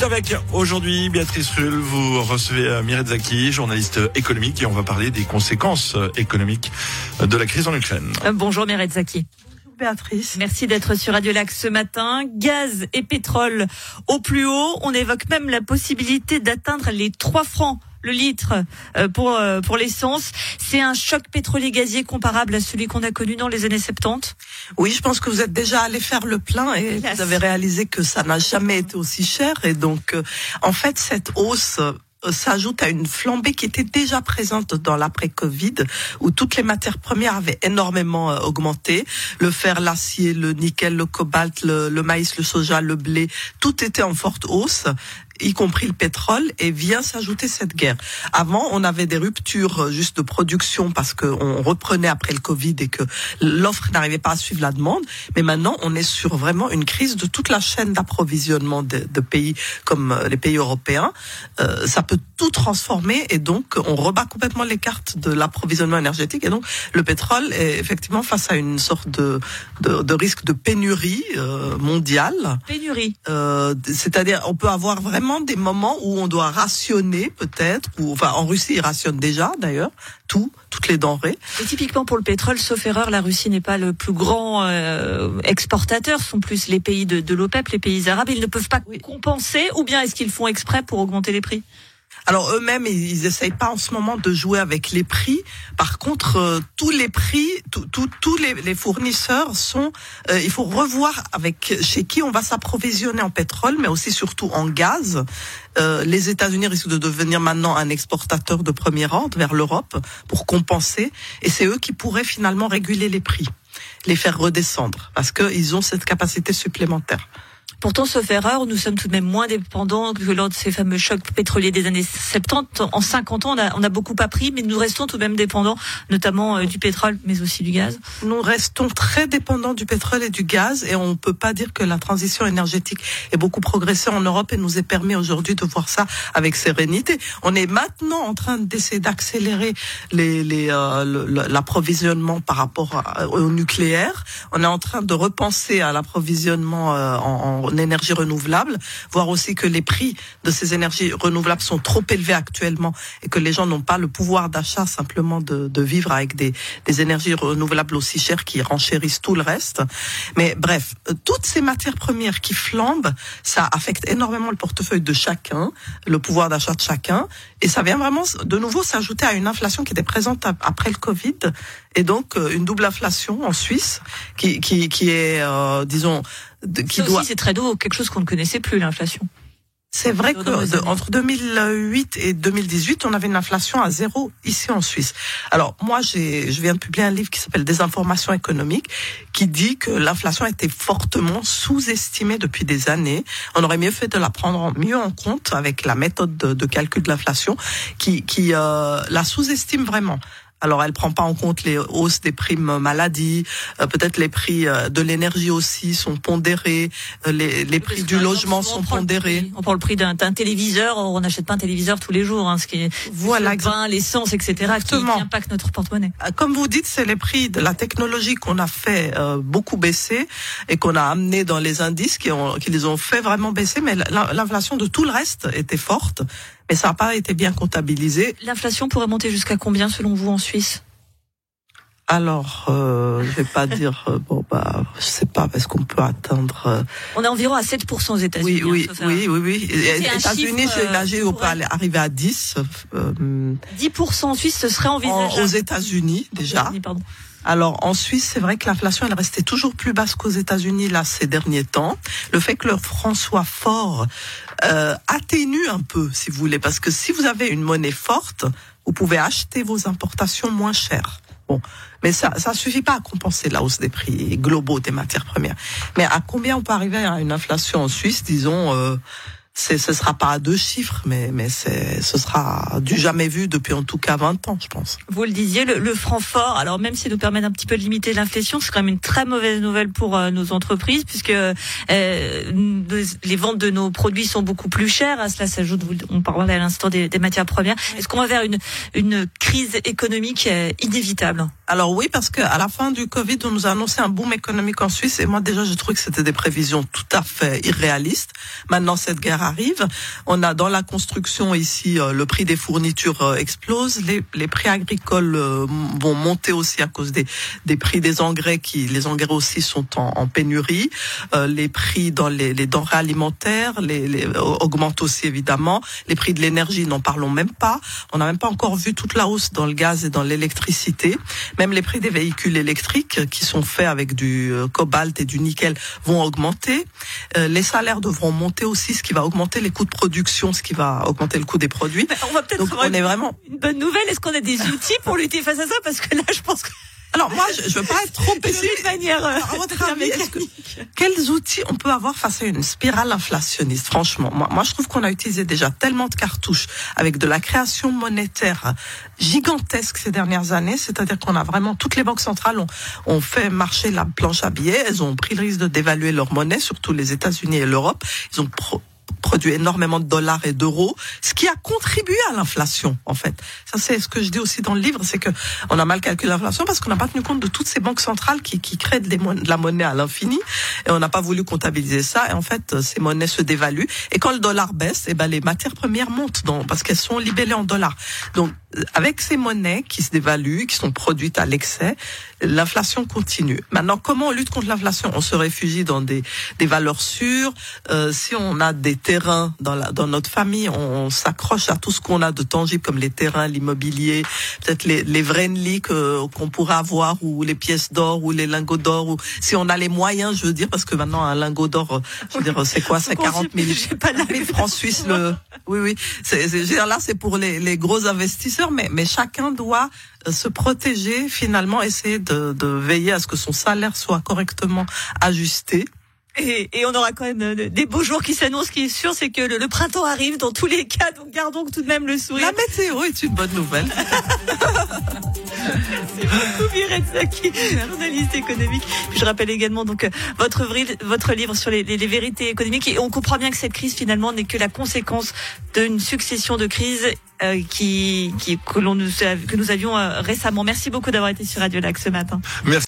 8 avec aujourd'hui Béatrice Rull. Vous recevez euh, Mireille Zaki, journaliste économique, et on va parler des conséquences euh, économiques de la crise en Ukraine. Euh, bonjour Mireille Zaki. Béatrice. Merci d'être sur Radio Lac ce matin. Gaz et pétrole au plus haut. On évoque même la possibilité d'atteindre les 3 francs le litre pour pour l'essence. C'est un choc pétrolier gazier comparable à celui qu'on a connu dans les années 70. Oui, je pense que vous êtes déjà allé faire le plein et vous avez réalisé que ça n'a jamais été aussi cher. Et donc, en fait, cette hausse s'ajoute à une flambée qui était déjà présente dans l'après-Covid, où toutes les matières premières avaient énormément augmenté. Le fer, l'acier, le nickel, le cobalt, le, le, maïs, le soja, le blé, tout était en forte hausse y compris le pétrole, et vient s'ajouter cette guerre. Avant, on avait des ruptures juste de production parce qu'on reprenait après le Covid et que l'offre n'arrivait pas à suivre la demande. Mais maintenant, on est sur vraiment une crise de toute la chaîne d'approvisionnement de, de, pays comme les pays européens. Euh, ça peut tout transformer et donc on rebat complètement les cartes de l'approvisionnement énergétique. Et donc le pétrole est effectivement face à une sorte de, de, de risque de pénurie euh, mondiale. Pénurie. Euh, C'est-à-dire, on peut avoir vraiment des moments où on doit rationner peut-être, ou enfin en Russie ils rationnent déjà d'ailleurs tout, toutes les denrées. Et typiquement pour le pétrole, sauf erreur, la Russie n'est pas le plus grand euh, exportateur, ce sont plus les pays de, de l'OPEP, les pays arabes. Ils ne peuvent pas oui. compenser, ou bien est-ce qu'ils font exprès pour augmenter les prix? Alors eux-mêmes, ils essayent pas en ce moment de jouer avec les prix. Par contre, euh, tous les prix, tous les, les, fournisseurs sont. Euh, il faut revoir avec chez qui on va s'approvisionner en pétrole, mais aussi surtout en gaz. Euh, les États-Unis risquent de devenir maintenant un exportateur de premier ordre vers l'Europe pour compenser, et c'est eux qui pourraient finalement réguler les prix, les faire redescendre, parce qu'ils ont cette capacité supplémentaire. Pourtant, sauf erreur, nous sommes tout de même moins dépendants que lors de ces fameux chocs pétroliers des années 70. En 50 ans, on a, on a beaucoup appris, mais nous restons tout de même dépendants, notamment euh, du pétrole, mais aussi du gaz. Nous restons très dépendants du pétrole et du gaz, et on ne peut pas dire que la transition énergétique est beaucoup progressé en Europe et nous est permis aujourd'hui de voir ça avec sérénité. On est maintenant en train d'essayer d'accélérer euh, l'approvisionnement par rapport au nucléaire. On est en train de repenser à l'approvisionnement euh, en en énergie renouvelable, voir aussi que les prix de ces énergies renouvelables sont trop élevés actuellement et que les gens n'ont pas le pouvoir d'achat simplement de, de, vivre avec des, des énergies renouvelables aussi chères qui renchérissent tout le reste. Mais bref, toutes ces matières premières qui flambent, ça affecte énormément le portefeuille de chacun, le pouvoir d'achat de chacun, et ça vient vraiment de nouveau s'ajouter à une inflation qui était présente après le Covid, et donc une double inflation en Suisse qui, qui, qui est, euh, disons, qui Ça doit. C'est très doux, quelque chose qu'on ne connaissait plus, l'inflation. C'est vrai que entre 2008 et 2018, on avait une inflation à zéro ici en Suisse. Alors moi, j'ai, je viens de publier un livre qui s'appelle Désinformation économique, qui dit que l'inflation a été fortement sous-estimée depuis des années. On aurait mieux fait de la prendre mieux en compte avec la méthode de, de calcul de l'inflation, qui, qui euh, la sous-estime vraiment. Alors, elle prend pas en compte les hausses des primes maladie, euh, peut-être les prix euh, de l'énergie aussi sont pondérés, euh, les, les prix du logement sont pondérés. On prend le prix d'un téléviseur, on n'achète pas un téléviseur tous les jours, hein, ce qui est voilà, le pain, l'essence, etc., Exactement. qui, impacte notre porte-monnaie. Comme vous dites, c'est les prix de la technologie qu'on a fait euh, beaucoup baisser et qu'on a amené dans les indices qui, ont, qui les ont fait vraiment baisser, mais l'inflation de tout le reste était forte mais ça n'a pas été bien comptabilisé. L'inflation pourrait monter jusqu'à combien selon vous en Suisse? Alors, euh, je vais pas dire euh, bon bah je sais pas parce qu'on peut atteindre. Euh... On est environ à 7% aux États-Unis. Oui oui oui, oui oui oui Les États-Unis, j'ai nagé on peut arriver à 10. Euh, 10% en Suisse, ce serait envisageable. aux États-Unis déjà. Pardon. Alors en Suisse, c'est vrai que l'inflation elle restait toujours plus basse qu'aux États-Unis là ces derniers temps. Le fait que le franc soit fort euh, atténue un peu, si vous voulez, parce que si vous avez une monnaie forte, vous pouvez acheter vos importations moins chères. Bon, mais ça ça suffit pas à compenser la hausse des prix globaux des matières premières. Mais à combien on peut arriver à une inflation en Suisse, disons euh, ce sera pas à deux chiffres, mais mais c'est ce sera du jamais vu depuis en tout cas 20 ans, je pense. Vous le disiez, le, le franc fort. Alors même si nous permet un petit peu de limiter l'inflation, c'est quand même une très mauvaise nouvelle pour euh, nos entreprises puisque euh, les ventes de nos produits sont beaucoup plus chères. À cela s'ajoute, on parlait à l'instant des, des, matières premières. Est-ce qu'on va vers une une crise économique euh, inévitable? Alors oui, parce que à la fin du Covid, on nous a annoncé un boom économique en Suisse et moi déjà je trouve que c'était des prévisions tout à fait irréalistes. Maintenant cette guerre arrive. On a dans la construction ici euh, le prix des fournitures euh, explose, les, les prix agricoles euh, vont monter aussi à cause des, des prix des engrais qui les engrais aussi sont en, en pénurie. Les prix dans les, les denrées alimentaires les, les, augmentent aussi évidemment. Les prix de l'énergie, n'en parlons même pas. On n'a même pas encore vu toute la hausse dans le gaz et dans l'électricité. Même les prix des véhicules électriques qui sont faits avec du cobalt et du nickel vont augmenter. Les salaires devront monter aussi, ce qui va augmenter les coûts de production, ce qui va augmenter le coût des produits. Mais on va peut-être Donc on est vraiment une bonne nouvelle. Est-ce qu'on a des outils pour lutter face à ça? Parce que là, je pense que Alors moi, je, je veux pas être trop de pessimiste. toute manière, euh, À votre avis, que- quels outils on peut avoir face à une spirale inflationniste? Franchement, moi, moi je trouve qu'on a utilisé déjà tellement de cartouches avec de la création monétaire gigantesque ces dernières années. C'est-à-dire qu'on a vraiment toutes les banques centrales ont, ont fait marcher la planche à billets. Elles ont pris le risque de dévaluer leur monnaie, surtout les États-Unis et l'Europe. Ils ont pro- produit énormément de dollars et d'euros, ce qui a contribué à l'inflation, en fait. Ça, c'est ce que je dis aussi dans le livre, c'est que on a mal calculé l'inflation parce qu'on n'a pas tenu compte de toutes ces banques centrales qui, qui créent de la monnaie à l'infini et on n'a pas voulu comptabiliser ça. Et en fait, ces monnaies se dévaluent. Et quand le dollar baisse, eh ben, les matières premières montent dans, parce qu'elles sont libellées en dollars. Donc, avec ces monnaies qui se dévaluent, qui sont produites à l'excès, l'inflation continue. Maintenant, comment on lutte contre l'inflation? On se réfugie dans des, des valeurs sûres. Euh, si on a des terrains dans, la, dans notre famille, on, on s'accroche à tout ce qu'on a de tangible, comme les terrains, l'immobilier, peut-être les, les vrais nlis que- qu'on pourrait avoir, ou les pièces d'or, ou les lingots d'or, ou si on a les moyens, je veux dire, parce que maintenant un lingot d'or, euh, je veux dire, c'est quoi C'est 40 000, Je sais pas, là, 000 francs suisses. Le... Oui, oui. C'est, c'est- je veux dire, là, c'est pour les, les gros investisseurs, mais, mais chacun doit euh, se protéger, finalement, essayer de, de veiller à ce que son salaire soit correctement ajusté. Et, et on aura quand même euh, des beaux jours qui s'annoncent. Ce qui est sûr, c'est que le, le printemps arrive dans tous les cas. Donc gardons tout de même le sourire. La météo est une bonne nouvelle. Merci beaucoup Mireille Zaki, journaliste économique. Puis je rappelle également donc euh, votre, votre livre sur les, les- les vérités économiques. Et on comprend bien que cette crise finalement n'est que la conséquence d'une succession de crises euh, qui, qui que l'on nous que nous avions euh, récemment. Merci beaucoup d'avoir été sur Radio Lac ce matin. Merci.